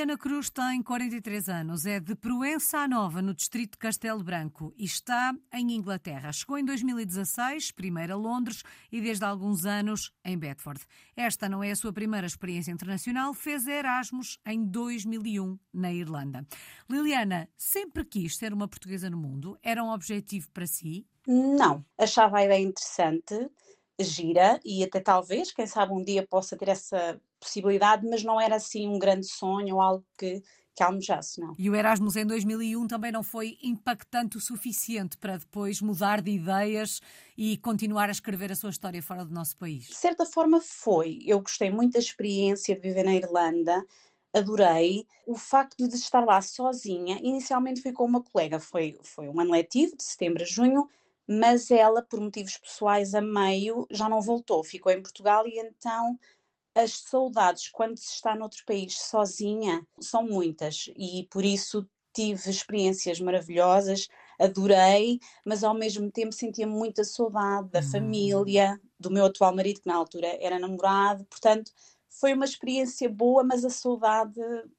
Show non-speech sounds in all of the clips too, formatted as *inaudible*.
Liliana Cruz tem 43 anos, é de Proença Nova, no distrito de Castelo Branco, e está em Inglaterra. Chegou em 2016, primeiro a Londres e desde há alguns anos em Bedford. Esta não é a sua primeira experiência internacional, fez Erasmus em 2001 na Irlanda. Liliana, sempre quis ser uma portuguesa no mundo? Era um objetivo para si? Não, achava a ideia interessante gira e até talvez, quem sabe um dia possa ter essa possibilidade, mas não era assim um grande sonho ou algo que, que almejasse, não. E o Erasmus em 2001 também não foi impactante o suficiente para depois mudar de ideias e continuar a escrever a sua história fora do nosso país? De certa forma foi. Eu gostei muito da experiência de viver na Irlanda, adorei. O facto de estar lá sozinha, inicialmente fui com uma colega, foi, foi um ano letivo, de setembro a junho, mas ela, por motivos pessoais a meio, já não voltou, ficou em Portugal e então as saudades quando se está noutro país sozinha são muitas e por isso tive experiências maravilhosas, adorei, mas ao mesmo tempo sentia muita saudade da uhum. família, do meu atual marido, que na altura era namorado, portanto foi uma experiência boa, mas a saudade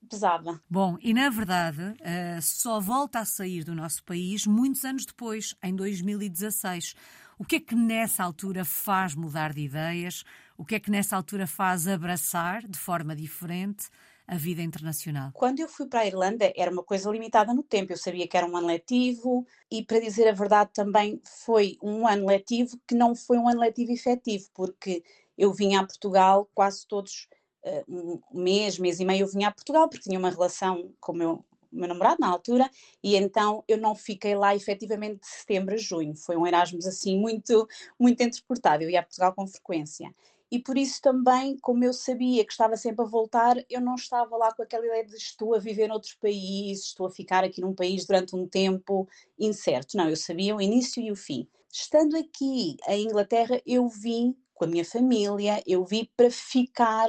pesava. Bom, e na verdade uh, só volta a sair do nosso país muitos anos depois, em 2016. O que é que nessa altura faz mudar de ideias? O que é que nessa altura faz abraçar de forma diferente a vida internacional? Quando eu fui para a Irlanda era uma coisa limitada no tempo. Eu sabia que era um ano letivo e, para dizer a verdade, também foi um ano letivo que não foi um ano letivo efetivo, porque eu vinha a Portugal quase todos uh, um mês, mês e meio eu vinha a Portugal porque tinha uma relação com o meu, meu namorado na altura e então eu não fiquei lá efetivamente de setembro a junho. Foi um Erasmus assim muito, muito entrecortado. Eu ia a Portugal com frequência. E por isso também, como eu sabia que estava sempre a voltar, eu não estava lá com aquela ideia de estou a viver noutro país, estou a ficar aqui num país durante um tempo incerto. Não, eu sabia o início e o fim. Estando aqui em Inglaterra, eu vim com a minha família, eu vim para ficar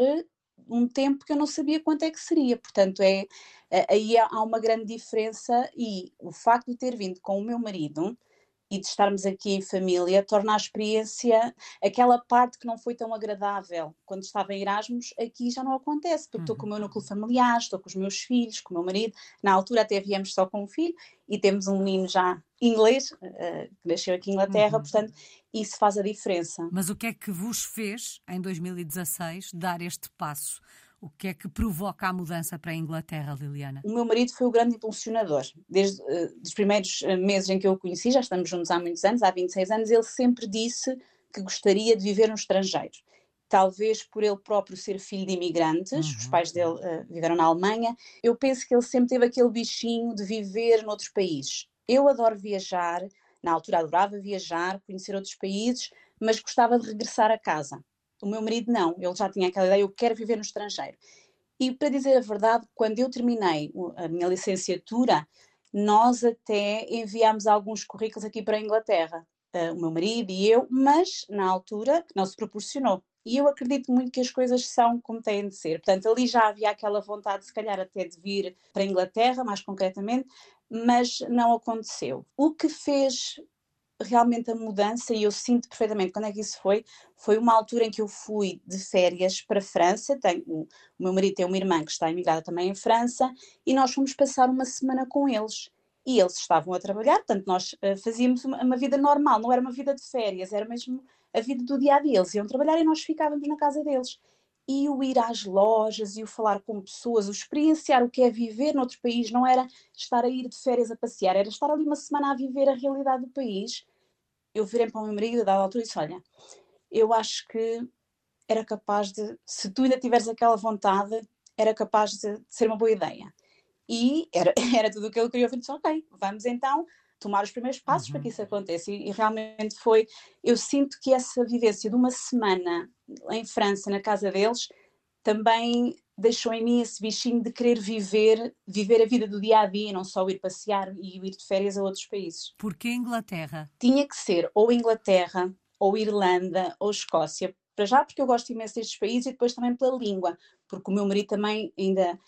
um tempo que eu não sabia quanto é que seria. Portanto, é, aí há uma grande diferença e o facto de ter vindo com o meu marido e de estarmos aqui em família torna a experiência aquela parte que não foi tão agradável quando estava em Erasmus, aqui já não acontece, porque estou com o meu núcleo familiar, estou com os meus filhos, com o meu marido. Na altura até viemos só com um filho e temos um menino já inglês, uh, que nasceu aqui em Inglaterra, uhum. portanto, isso faz a diferença. Mas o que é que vos fez, em 2016, dar este passo? O que é que provoca a mudança para a Inglaterra, Liliana? O meu marido foi o grande impulsionador. Desde uh, os primeiros eh, meses em que eu o conheci, já estamos juntos há muitos anos, há 26 anos, ele sempre disse que gostaria de viver no estrangeiro. Talvez por ele próprio ser filho de imigrantes, uhum. os pais dele uh, viveram na Alemanha. Eu penso que ele sempre teve aquele bichinho de viver noutros países. Eu adoro viajar, na altura adorava viajar, conhecer outros países, mas gostava de regressar a casa. O meu marido não, ele já tinha aquela ideia, eu quero viver no estrangeiro. E para dizer a verdade, quando eu terminei a minha licenciatura, nós até enviámos alguns currículos aqui para a Inglaterra, uh, o meu marido e eu, mas na altura não se proporcionou. E eu acredito muito que as coisas são como têm de ser. Portanto, ali já havia aquela vontade, se calhar, até de vir para a Inglaterra, mais concretamente, mas não aconteceu. O que fez realmente a mudança, e eu sinto perfeitamente quando é que isso foi, foi uma altura em que eu fui de férias para a França, tenho, o meu marido tem uma irmã que está imigrada também em França, e nós fomos passar uma semana com eles. E eles estavam a trabalhar, portanto nós uh, fazíamos uma, uma, vida normal, não era uma vida de férias, era mesmo a vida do dia a dia. Eles iam trabalhar e nós ficávamos na casa deles. E o ir às lojas e o falar com pessoas, o experienciar o que é viver noutro país, não era estar a ir de férias a passear, era estar ali uma semana a viver a realidade do país eu virei para o meu marido a dada altura e disse: Olha, eu acho que era capaz de, se tu ainda tiveres aquela vontade, era capaz de, de ser uma boa ideia. E era, *laughs* era tudo o que ele queria ouvir. Disse: Ok, vamos então tomar os primeiros passos uhum. para que isso aconteça. E, e, realmente foi. Eu sinto que essa vivência de uma semana em França, na casa deles, também deixou em mim esse bichinho de querer viver, viver a vida do dia a dia, não só ir passear e ir de férias a outros países. Porquê Inglaterra? Tinha que ser ou Inglaterra, ou Irlanda, ou Escócia. Para já, porque eu gosto imenso destes países e depois também pela língua, porque o meu marido também ainda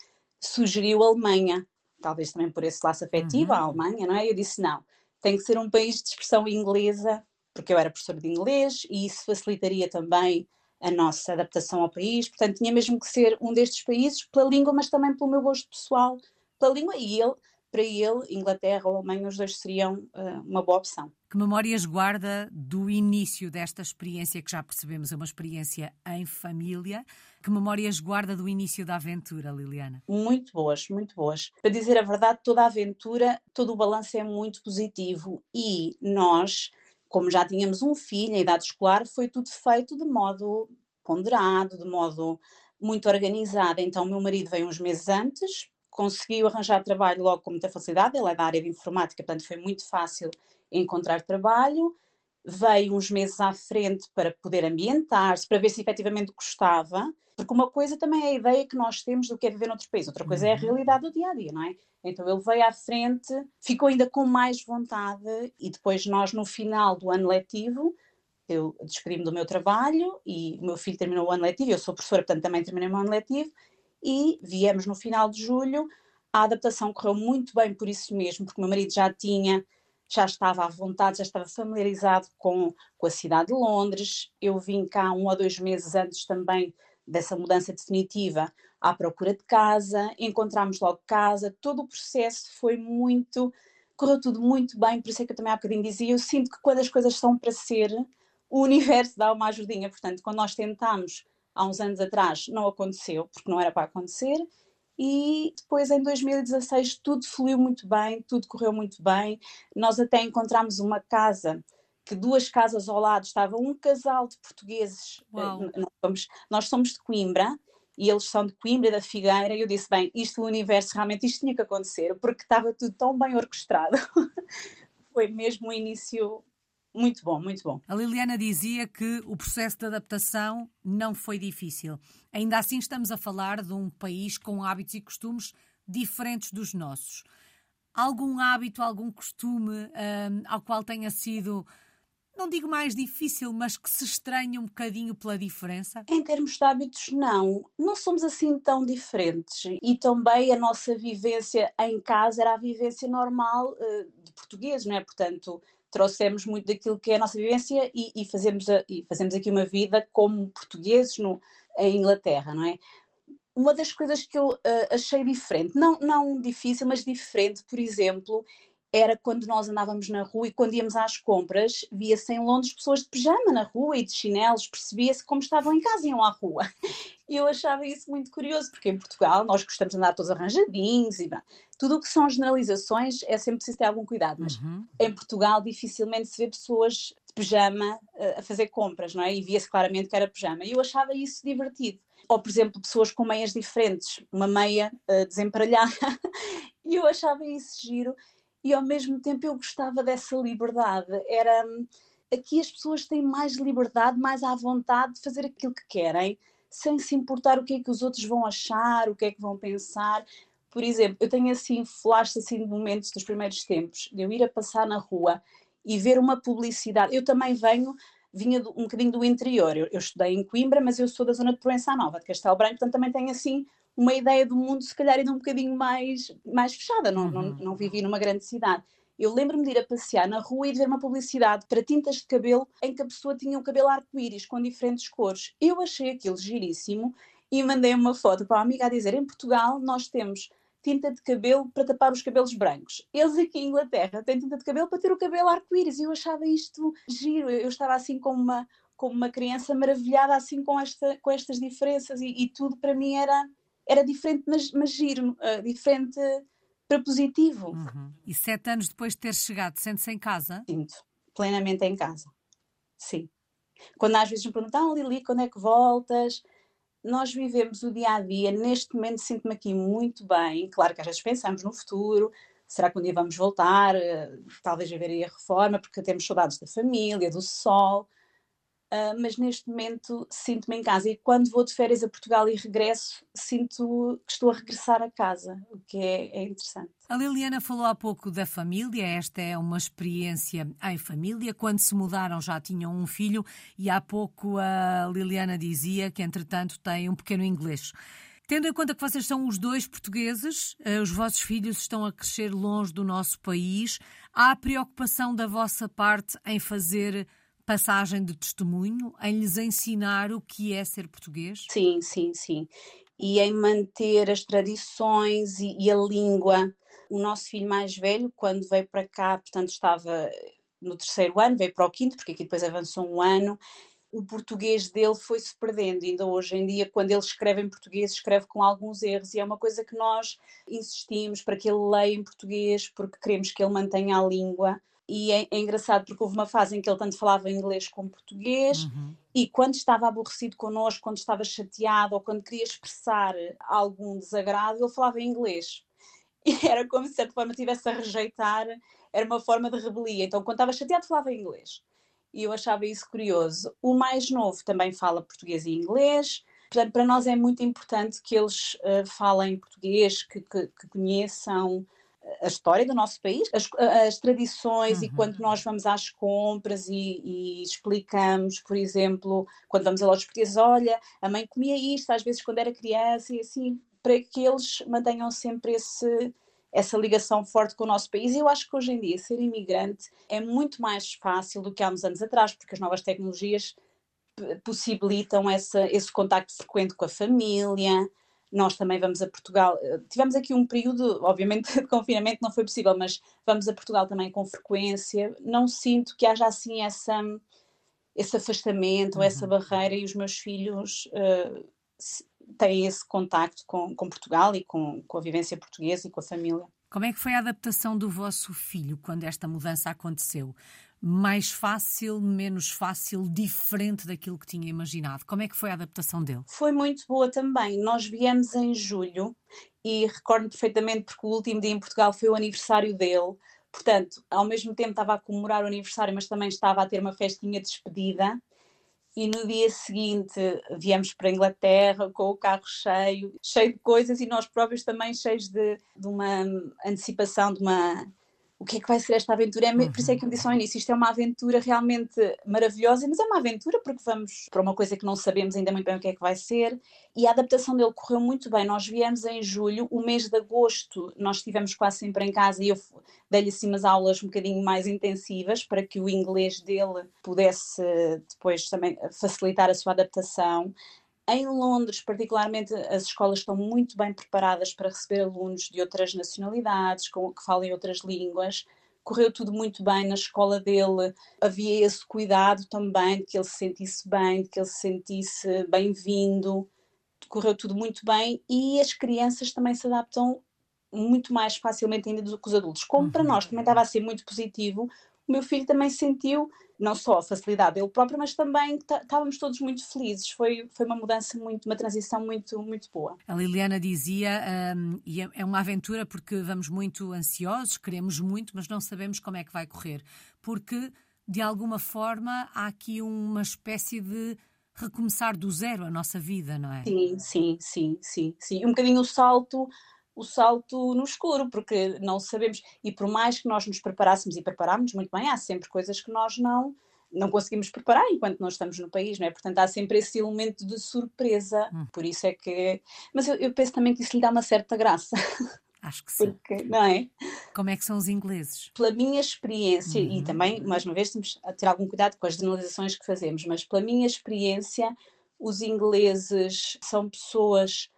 sugeriu Alemanha, talvez também por esse laço afetivo, uhum. a Alemanha, não é? Eu disse não, tem que ser um país de expressão inglesa, porque eu era professora de inglês e isso facilitaria também a nossa adaptação ao país, portanto tinha mesmo que ser um destes países pela língua, mas também pelo meu gosto pessoal pela língua e ele, para ele, Inglaterra ou Alemanha, os dois seriam uh, uma boa opção. Que memórias guarda do início desta experiência que já percebemos é uma experiência em família? Que memórias guarda do início da aventura, Liliana? Muito boas, muito boas. Para dizer a verdade, toda a aventura, todo o balanço é muito positivo e nós, como já tínhamos um filho em idade escolar, foi tudo feito de modo ponderado, de modo muito organizado. Então, meu marido veio uns meses antes, conseguiu arranjar trabalho logo com muita facilidade, ele é da área de informática, portanto foi muito fácil encontrar trabalho. Veio uns meses à frente para poder ambientar-se, para ver se efetivamente gostava, porque uma coisa também é a ideia que nós temos do que é viver noutro país, outra coisa é a uhum. realidade do dia a dia, não é? Então ele veio à frente, ficou ainda com mais vontade e depois nós no final do ano letivo eu despedi-me do meu trabalho e o meu filho terminou o ano letivo, eu sou professora, portanto também terminei o ano letivo e viemos no final de julho. A adaptação correu muito bem por isso mesmo, porque o meu marido já tinha, já estava à vontade, já estava familiarizado com, com a cidade de Londres. Eu vim cá um ou dois meses antes também dessa mudança definitiva à procura de casa, encontramos logo casa, todo o processo foi muito, correu tudo muito bem, por isso é que eu também há bocadinho dizia, eu sinto que quando as coisas são para ser, o universo dá uma ajudinha, portanto, quando nós tentamos há uns anos atrás não aconteceu, porque não era para acontecer, e depois em 2016 tudo fluiu muito bem, tudo correu muito bem. Nós até encontramos uma casa que duas casas ao lado estava um casal de portugueses. Eh, nós somos, nós somos de Coimbra e eles são de Coimbra da Figueira. E eu disse: bem, isto o universo realmente isto tinha que acontecer porque estava tudo tão bem orquestrado. *laughs* Foi mesmo o início muito bom, muito bom. A Liliana dizia que o processo de adaptação não foi difícil. Ainda assim, estamos a falar de um país com hábitos e costumes diferentes dos nossos. Algum hábito, algum costume um, ao qual tenha sido, não digo mais difícil, mas que se estranhe um bocadinho pela diferença? Em termos de hábitos, não. Não somos assim tão diferentes. E também a nossa vivência em casa era a vivência normal uh, de português, não é? Portanto, trouxemos muito daquilo que é a nossa vivência e, e, fazemos, a, e fazemos aqui uma vida como portugueses no, em Inglaterra, não é? Uma das coisas que eu uh, achei diferente, não, não difícil, mas diferente, por exemplo, era quando nós andávamos na rua e quando íamos às compras, via-se em Londres pessoas de pijama na rua e de chinelos, percebia-se como estavam em casa e iam à rua. E *laughs* eu achava isso muito curioso, porque em Portugal nós gostamos de andar todos arranjadinhos e tudo o que são generalizações é sempre preciso ter algum cuidado, mas uhum. em Portugal dificilmente se vê pessoas de pijama uh, a fazer compras, não é? E via-se claramente que era pijama. E eu achava isso divertido. Ou, por exemplo, pessoas com meias diferentes, uma meia uh, desemparelhada, *laughs* e eu achava isso giro. E ao mesmo tempo eu gostava dessa liberdade. Era. Aqui as pessoas têm mais liberdade, mais à vontade de fazer aquilo que querem, sem se importar o que é que os outros vão achar, o que é que vão pensar por exemplo, eu tenho assim flashes assim de momentos dos primeiros tempos, de eu ir a passar na rua e ver uma publicidade. Eu também venho, vinha um bocadinho do interior. Eu, eu, estudei em Coimbra, mas eu sou da zona de Proença Nova, de Castelo Branco, portanto também tenho assim uma ideia do mundo se calhar ainda um bocadinho mais, mais fechada, não, uhum. não, não vivi numa grande cidade. Eu lembro-me de ir a passear na rua e de ver uma publicidade para tintas de cabelo em que a pessoa tinha um cabelo arco-íris com diferentes cores. Eu achei aquilo giríssimo e mandei uma foto para uma amiga a dizer: em Portugal nós temos tinta de cabelo para tapar os cabelos brancos. Eles aqui em Inglaterra têm tinta de cabelo para ter o cabelo arco-íris. E eu achava isto giro. Eu, estava assim como uma, como uma criança maravilhada assim com, esta, com estas diferenças e, e tudo para mim era, era diferente, mas, mas giro, uh, diferente para positivo. Uhum. E sete anos depois de ter chegado, sente-se em casa? Sinto, plenamente em casa. Sim. Quando às vezes me perguntam, ah, Lili, quando é que voltas? nós vivemos o dia a dia, neste momento sinto-me aqui muito bem. Claro que às vezes pensamos no futuro, será que um dia vamos voltar? Eh, talvez haveria reforma, porque temos saudades da família, do sol. Uh, mas neste momento sinto-me em casa e quando vou de férias a Portugal e regresso, sinto que estou a regressar a casa, o que é, é interessante. A Liliana falou há pouco da família, esta é uma experiência em família. Quando se mudaram já tinham um filho e há pouco a Liliana dizia que, entretanto, tem um pequeno inglês. Tendo em conta que vocês são os dois portugueses, eh, os vossos filhos estão a crescer longe do nosso país, há preocupação da vossa parte em fazer passagem de testemunho, em lhes ensinar o que é ser português? Sim, sim, sim. E em manter as tradições e, e a língua. O nosso filho mais velho, quando veio para cá, portanto, estava no terceiro ano, veio para o quinto, porque aqui depois avançou um ano, o português dele foi-se perdendo. Ainda hoje em dia, quando ele escreve em português, escreve com alguns erros, e é uma coisa que nós insistimos para que ele leia em português, porque queremos que ele mantenha a língua. E é, é engraçado porque houve uma fase em que ele tanto falava inglês como português, uhum. e quando estava aborrecido connosco, quando estava chateado ou quando queria expressar algum desagrado, ele falava em inglês. E *laughs* era como se de certa forma estivesse a rejeitar, era uma forma de rebelia. Então, quando estava chateado, falava em inglês e eu achava isso curioso. O mais novo também fala português e inglês, portanto, para nós é muito importante que eles uh, falem português, que, que, que, conheçam a história do nosso país, as, as tradições, uhum. e quando nós vamos às compras e, e, explicamos, por exemplo, quando vamos a lojas portuguesas, olha, a mãe comia isto às vezes quando era criança, e assim, para que eles mantenham sempre esse essa ligação forte com o nosso país. E eu acho que hoje em dia ser imigrante é muito mais fácil do que há uns anos atrás, porque as novas tecnologias possibilitam essa, esse contacto frequente com a família. Nós também vamos a Portugal. Eh, tivemos aqui um período, obviamente, *laughs* de confinamento não foi possível, mas vamos a Portugal também com frequência. Não sinto que haja assim essa, esse afastamento, uhum. essa barreira, e os meus filhos uh, têm esse contacto com, com Portugal e com, com a vivência portuguesa e com a família. Como é que foi a adaptação do vosso filho quando esta mudança aconteceu? Mais fácil, menos fácil, diferente daquilo que tinha imaginado? Como é que foi a adaptação dele? Foi muito boa também. Nós viemos em julho e recordo perfeitamente porque o último dia em Portugal foi o aniversário dele. Portanto, ao mesmo tempo estava a comemorar o aniversário, mas também estava a ter uma festinha de despedida e no dia seguinte viemos para a Inglaterra com o carro cheio, cheio de coisas e nós próprios também cheios de, de uma antecipação, de uma o que é que vai ser esta aventura? É, por isso é que eu disse ao início, isto é uma aventura realmente maravilhosa, mas é uma aventura porque vamos para uma coisa que não sabemos ainda muito bem o que é que vai ser, e a adaptação dele correu muito bem. Nós viemos em julho, o mês de agosto nós estivemos quase sempre em casa e eu dei-lhe assim umas aulas um bocadinho mais intensivas para que o inglês dele pudesse depois também facilitar a sua adaptação. Em Londres, particularmente, as escolas estão muito bem preparadas para receber alunos de outras nacionalidades, com, que falem outras línguas. Correu tudo muito bem na escola dele, havia esse cuidado também de que ele se sentisse bem, de que ele se sentisse bem-vindo. Correu tudo muito bem e as crianças também se adaptam muito mais facilmente ainda do que os adultos. Como para uhum. nós também estava a ser muito positivo, o meu filho também sentiu não só a facilidade dele próprio, mas também estávamos todos muito felizes. Foi, foi uma mudança muito, uma transição muito, muito boa. A Liliana dizia, um, e é, é uma aventura porque vamos muito ansiosos, queremos muito, mas não sabemos como é que vai correr. Porque, de alguma forma, há aqui uma espécie de recomeçar do zero a nossa vida, não é? Sim, sim, sim, sim, sim. Um bocadinho o salto o salto no escuro, porque não sabemos, e por mais que nós nos preparássemos e preparámos muito bem, há sempre coisas que nós não não conseguimos preparar enquanto nós estamos no país, não é? Portanto, há sempre esse elemento de surpresa, hum. por isso é que... Mas eu, eu, penso também que isso lhe dá uma certa graça. Acho que *laughs* sim. Porque, não é? Como é que são os ingleses? Pela minha experiência, uhum. e também, mais uma vez, temos a ter algum cuidado com as generalizações que fazemos, mas pela minha experiência, os ingleses são pessoas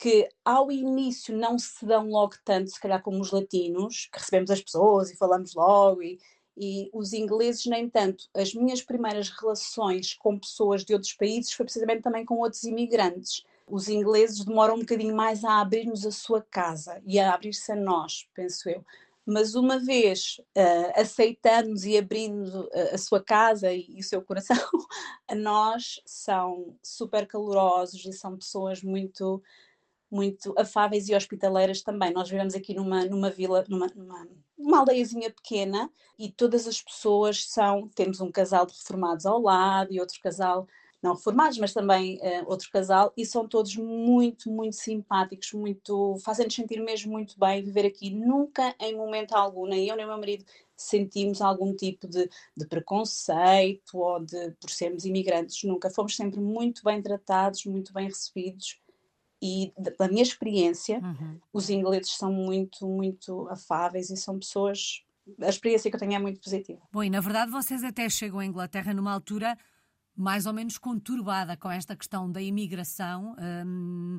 que ao início não se dão logo tanto, se calhar como os latinos, que recebemos as pessoas e falamos logo, e, e os ingleses nem tanto. As minhas primeiras relações com pessoas de outros países foi precisamente também com outros imigrantes. Os ingleses demoram um bocadinho mais a abrir-nos a sua casa e a abrir-se a nós, penso eu. Mas uma vez uh, aceitando-nos e abrindo a, a sua casa e, e o seu coração *laughs* a nós, são super calorosos e são pessoas muito muito afáveis e hospitaleiras também. Nós vivemos aqui numa, numa vila, numa, numa, numa aldeiazinha pequena e todas as pessoas são, temos um casal de reformados ao lado e outro casal não reformados, mas também uh, outro casal, e são todos muito, muito simpáticos, muito, fazem-nos sentir mesmo muito bem viver aqui. Nunca, em momento algum, nem eu nem o meu marido sentimos algum tipo de, de preconceito ou de por sermos imigrantes, nunca. Fomos sempre muito bem tratados, muito bem recebidos e da minha experiência, uhum. os ingleses são muito, muito afáveis e são pessoas a experiência que eu tenho é muito positiva. Bom, e na verdade vocês até chegam à Inglaterra numa altura mais ou menos conturbada com esta questão da imigração. Um,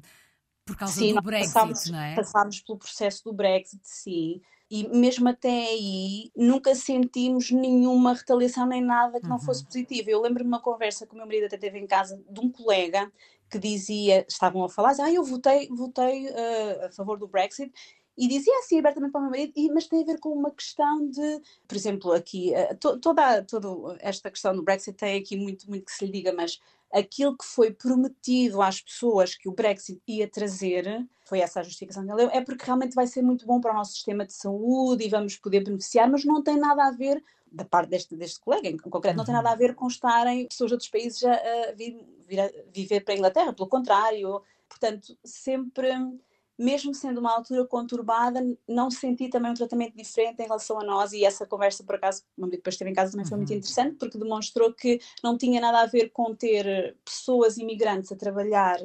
por causa sim, do Brexit, passámos, não é? Passámos pelo processo do Brexit, sim. E mesmo até aí nunca sentimos nenhuma retaliação nem nada que não uhum. fosse positivo. Eu lembro-me de uma conversa que o meu marido até teve em casa de um colega que dizia, estavam a falar, ah, eu votei, votei uh, a favor do Brexit e dizia assim abertamente para o meu marido, e, mas tem a ver com uma questão de, por exemplo, aqui, uh, to, toda, toda esta questão do Brexit tem aqui muito, muito que se lhe diga, mas aquilo que foi prometido às pessoas que o Brexit ia trazer, foi essa a justificação que ele deu, é porque realmente vai ser muito bom para o nosso sistema de saúde e vamos poder beneficiar, mas não tem nada a ver, da parte deste, deste colega em concreto, não tem nada a ver com estarem pessoas de outros países a, a, vir, vir a viver para a Inglaterra, pelo contrário, portanto, sempre mesmo sendo uma altura conturbada, não senti também um tratamento diferente em relação a nós e essa conversa, por acaso, depois esteve em casa também foi muito uhum. interessante, porque demonstrou que não tinha nada a ver com ter pessoas imigrantes a trabalhar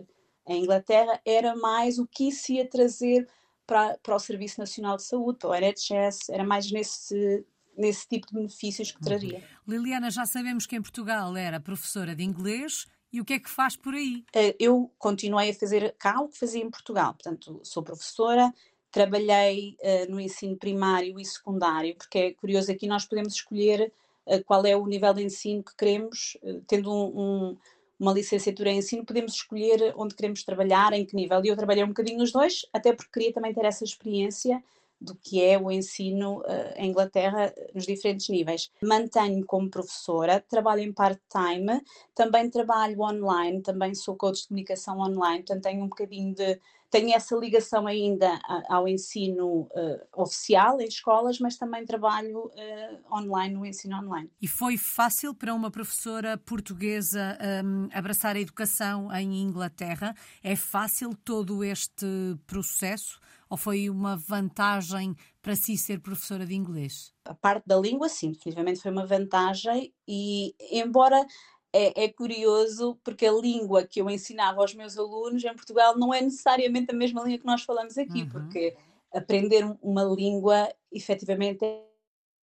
em Inglaterra, era mais o que isso ia trazer para, para o Serviço Nacional de Saúde, para o NHS, era mais nesse, nesse tipo de benefícios que traria. Liliana, já sabemos que em Portugal era professora de inglês, e o que é que faz por aí? Eh, eu continuei a fazer cá o que fazia em Portugal. Portanto, sou professora, trabalhei uh, no ensino primário e secundário, porque é curioso, aqui nós podemos escolher uh, qual é o nível de ensino que queremos, uh, tendo um, um, uma licenciatura em ensino, podemos escolher onde queremos trabalhar, em que nível. E eu trabalhei um bocadinho nos dois, até porque queria também ter essa experiência do que é o ensino uh, em Inglaterra nos diferentes níveis. Mantenho como professora, trabalho em part-time, também trabalho online, também sou coach de comunicação online, portanto tenho um bocadinho de tenho essa ligação ainda ao ensino uh, oficial em escolas, mas também trabalho uh, online no ensino online. E foi fácil para uma professora portuguesa um, abraçar a educação em Inglaterra? É fácil todo este processo? Ou foi uma vantagem para si ser professora de inglês? A parte da língua, sim, definitivamente foi uma vantagem, e embora é, é, curioso porque a língua que eu ensinava aos meus alunos em Portugal não é necessariamente a mesma língua que nós falamos aqui, uhum. porque aprender uma língua efetivamente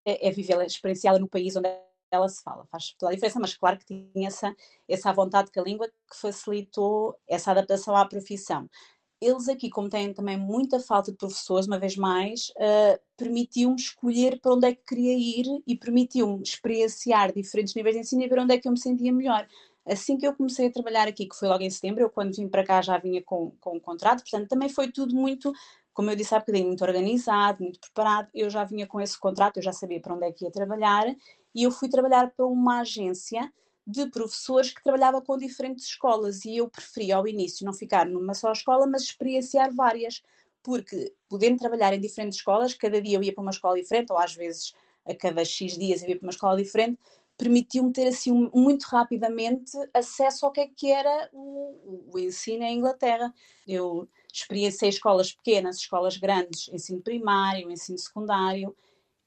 é, é vivê-la, experienciá-la no país onde ela se fala, faz toda a diferença, mas claro que tinha essa, essa vontade com a língua que facilitou essa adaptação à profissão eles aqui, como têm também muita falta de professores, uma vez mais, uh, permitiu-me escolher para onde é que queria ir e permitiu-me experienciar diferentes níveis de ensino e ver onde é que eu me sentia melhor. Assim que eu comecei a trabalhar aqui, que foi logo em setembro, eu quando vim para cá já vinha com, com um contrato, portanto também foi tudo muito, como eu disse há bocadinho, muito organizado, muito preparado. Eu já vinha com esse contrato, eu já sabia para onde é que ia trabalhar e eu fui trabalhar para uma agência de professores que trabalhava com diferentes escolas e eu preferia ao início não ficar numa só escola, mas experienciar várias, porque podendo trabalhar em diferentes escolas, cada dia eu ia para uma escola diferente, ou às vezes a cada X dias eu ia para uma escola diferente, permitiu-me ter assim muito rapidamente acesso ao que é que era o, o ensino em Inglaterra. Eu experienciei escolas pequenas, escolas grandes, ensino primário, ensino secundário,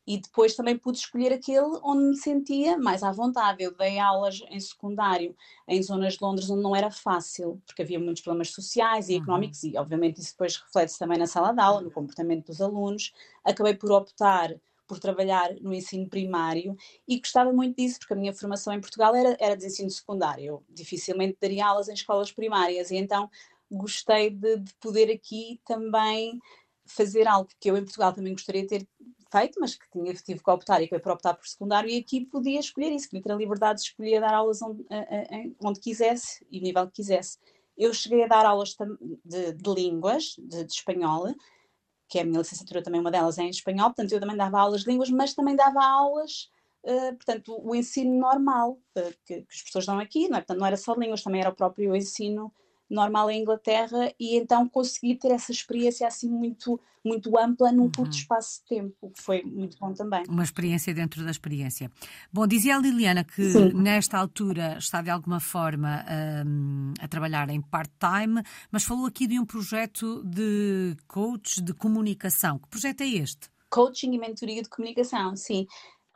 e depois também pude escolher aquele onde me sentia mais à vontade. Eu dei aulas em secundário em zonas de Londres onde não era fácil, porque havia muitos problemas sociais e uhum. económicos, e obviamente isso depois reflete-se também na sala de aula, no comportamento dos alunos. Acabei por optar por trabalhar no ensino primário e gostava muito disso, porque a minha formação em Portugal era, era de ensino secundário. Eu dificilmente daria aulas em escolas primárias, e então gostei de, de poder aqui também fazer algo que eu em Portugal também gostaria de ter feito, mas que tinha, tive que optar e foi para optar por secundário e aqui podia escolher isso, podia ter a liberdade de escolher dar aulas onde, onde quisesse e o nível que quisesse. Eu cheguei a dar aulas de, de línguas, de, de, espanhol, que é a minha licenciatura também, uma delas é em espanhol, portanto eu também dava aulas de línguas, mas também dava aulas, uh, portanto o ensino normal uh, que, que, os professores dão aqui, não é? portanto não era só línguas, também era o próprio ensino normal em Inglaterra e então consegui ter essa experiência assim muito muito ampla num curto uhum. espaço de tempo, o que foi muito bom também. Uma experiência dentro da experiência. Bom, dizia a Liliana que Sim. nesta altura está de alguma forma um, a trabalhar em part-time, mas falou aqui de um projeto de coach de comunicação. Que projeto é este? Coaching e mentoria de comunicação, sim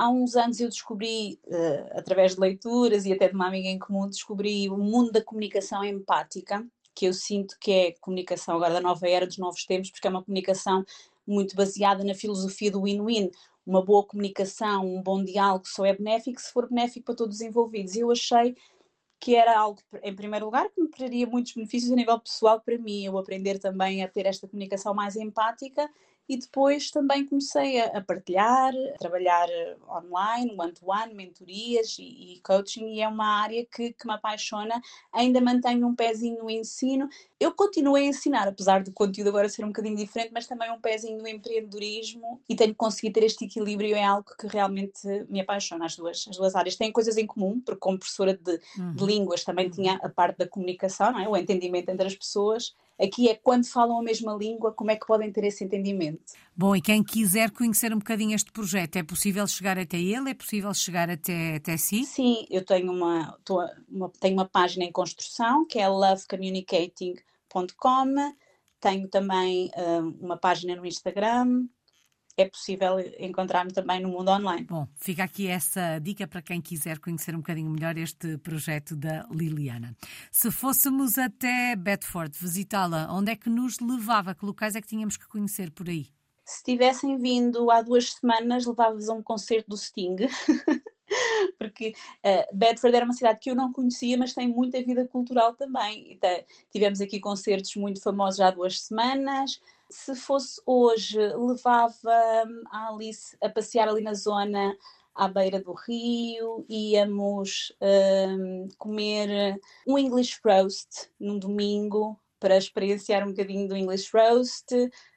há uns anos eu descobri, uh, através de leituras e até de uma amiga em comum, descobri o mundo da comunicação empática, que eu sinto que é comunicação agora da nova era dos novos tempos, porque é uma comunicação muito baseada na filosofia do win-win. uma boa comunicação, um bom diálogo só é benéfico se for benéfico para todos os envolvidos. E eu achei que era algo, em primeiro lugar, que me traria muitos benefícios a nível pessoal para mim, eu aprender também a ter esta comunicação mais empática e depois também comecei a, partilhar, a trabalhar eh, online, one-to-one, mentorias e, e, coaching, e é uma área que, que me apaixona. Ainda mantenho um pezinho no ensino. Eu continuo a ensinar, apesar do conteúdo agora ser um bocadinho diferente, mas também um pezinho no empreendedorismo e tenho conseguido ter este equilíbrio, é algo que realmente me apaixona, as duas, as duas áreas. Têm coisas em comum, porque como professora de, uhum. de línguas também tinha a parte da comunicação, é? o entendimento entre as pessoas, Aqui é quando falam a mesma língua, como é que podem ter esse entendimento. Bom, e quem quiser conhecer um bocadinho este projeto, é possível chegar até ele? É possível chegar até, até si? Sim, eu tenho uma, uma, tenho uma página em construção que é lovecommunicating.com. Tenho também uh, uma página no Instagram, é possível encontrar-me também no mundo online. Bom, fica aqui essa dica para quem quiser conhecer um bocadinho melhor este projeto da Liliana. Se fôssemos até Bedford visitá-la, onde é que nos levava? Que locais é que tínhamos que conhecer por aí? Se tivessem vindo há duas semanas, levava-vos a um concerto do Sting. *laughs* porque uh, Bedford era uma cidade que eu não conhecia, mas tem muita vida cultural também. Então, tivemos aqui concertos muito famosos há duas semanas, se fosse hoje, levava hum, a Alice a passear ali na zona à beira do rio, íamos um, comer um English roast num domingo para experienciar um bocadinho do English roast,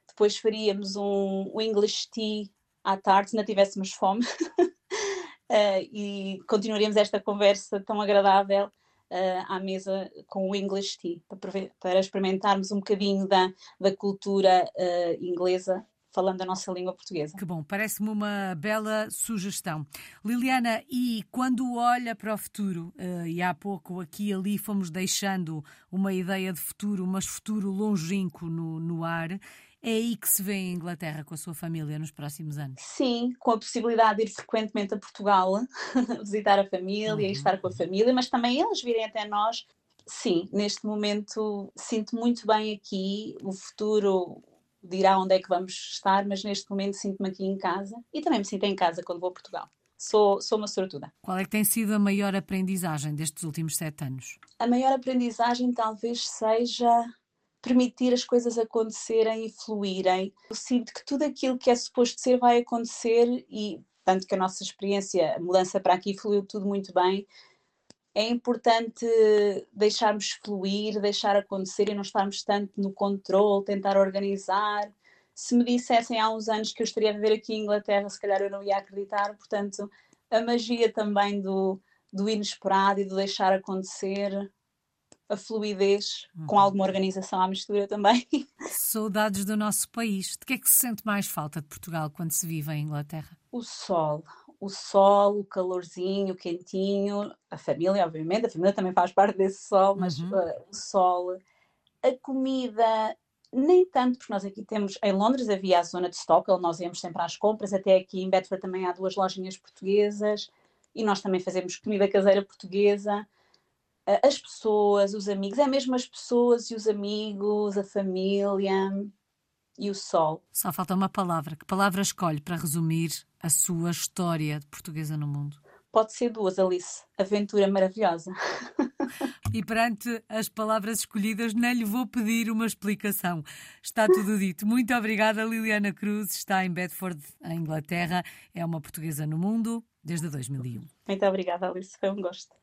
depois faríamos um, um English tea à tarde, se não tivéssemos fome, uh, *laughs* e continuaríamos esta conversa tão agradável uh, à mesa com o English Tea, para, para experimentarmos um bocadinho da, da cultura uh, inglesa falando a nossa língua portuguesa. Que bom, parece-me uma bela sugestão. Liliana, e quando olha para o futuro, uh, e há pouco aqui e ali fomos deixando uma ideia de futuro, mas futuro longínquo no, no ar, é aí que se vê em Inglaterra com a sua família nos próximos anos? Sim, com a possibilidade de ir frequentemente a Portugal, *laughs* visitar a família uhum. e estar com a família, mas também eles virem até nós. Sim, neste momento sinto muito bem aqui. O futuro dirá onde é que vamos estar, mas neste momento sinto-me aqui em casa e também me sinto em casa quando vou a Portugal. Sou, sou uma sortuda. Qual é que tem sido a maior aprendizagem destes últimos sete anos? A maior aprendizagem talvez seja permitir as coisas acontecerem e fluírem. Eu sinto que tudo aquilo que é suposto ser vai acontecer e tanto que a nossa experiência, a mudança para aqui fluiu tudo muito bem. É importante deixarmos fluir, deixar acontecer e não estarmos tanto no controle, tentar organizar. Se me dissessem há uns anos que eu estaria a viver aqui em Inglaterra, se calhar eu não ia acreditar. Portanto, a magia também do, do inesperado e do deixar acontecer a fluidez, uhum. com alguma organização à mistura também. *laughs* Saudades do nosso país. De que é que se sente mais falta de Portugal quando se vive em Inglaterra? O sol. O sol, o calorzinho, o quentinho, a família, obviamente, a família também faz parte desse sol, mas uhum. uh, o sol, a comida, nem tanto, porque nós aqui temos, em Londres havia a zona de Stockwell, nós íamos sempre às compras, até aqui em Bedford também há duas lojinhas portuguesas e nós também fazemos comida caseira portuguesa as pessoas, os amigos, é mesmo as pessoas e os amigos, a família e o sol. Só falta uma palavra. Que palavra escolhe para resumir a sua história de portuguesa no mundo? Pode ser duas, Alice. Aventura maravilhosa. E perante as palavras escolhidas, não lhe vou pedir uma explicação. Está tudo dito. Muito obrigada, Liliana Cruz. Está em Bedford, em Inglaterra. É uma portuguesa no mundo desde 2001. Muito obrigada, Alice. Foi um gosto.